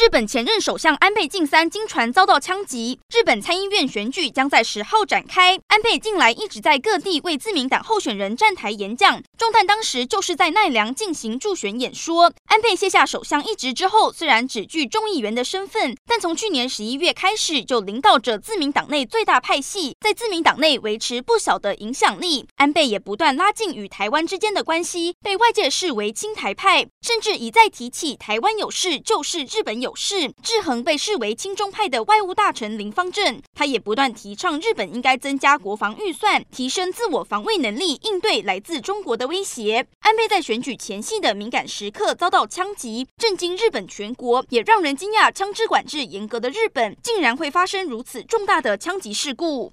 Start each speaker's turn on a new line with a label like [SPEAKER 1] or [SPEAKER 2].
[SPEAKER 1] 日本前任首相安倍晋三经传遭到枪击，日本参议院选举将在十号展开。安倍近来一直在各地为自民党候选人站台演讲，中探当时就是在奈良进行助选演说。安倍卸下首相一职之后，虽然只具众议员的身份，但从去年十一月开始就领导着自民党内最大派系，在自民党内维持不小的影响力。安倍也不断拉近与台湾之间的关系，被外界视为亲台派，甚至一再提起台湾有事就是日本有事。志恒被视为亲中派的外务大臣林方正，他也不断提倡日本应该增加国防预算，提升自我防卫能力，应对来自中国的威胁。安倍在选举前夕的敏感时刻遭到枪击，震惊日本全国，也让人惊讶。枪支管制严格的日本，竟然会发生如此重大的枪击事故。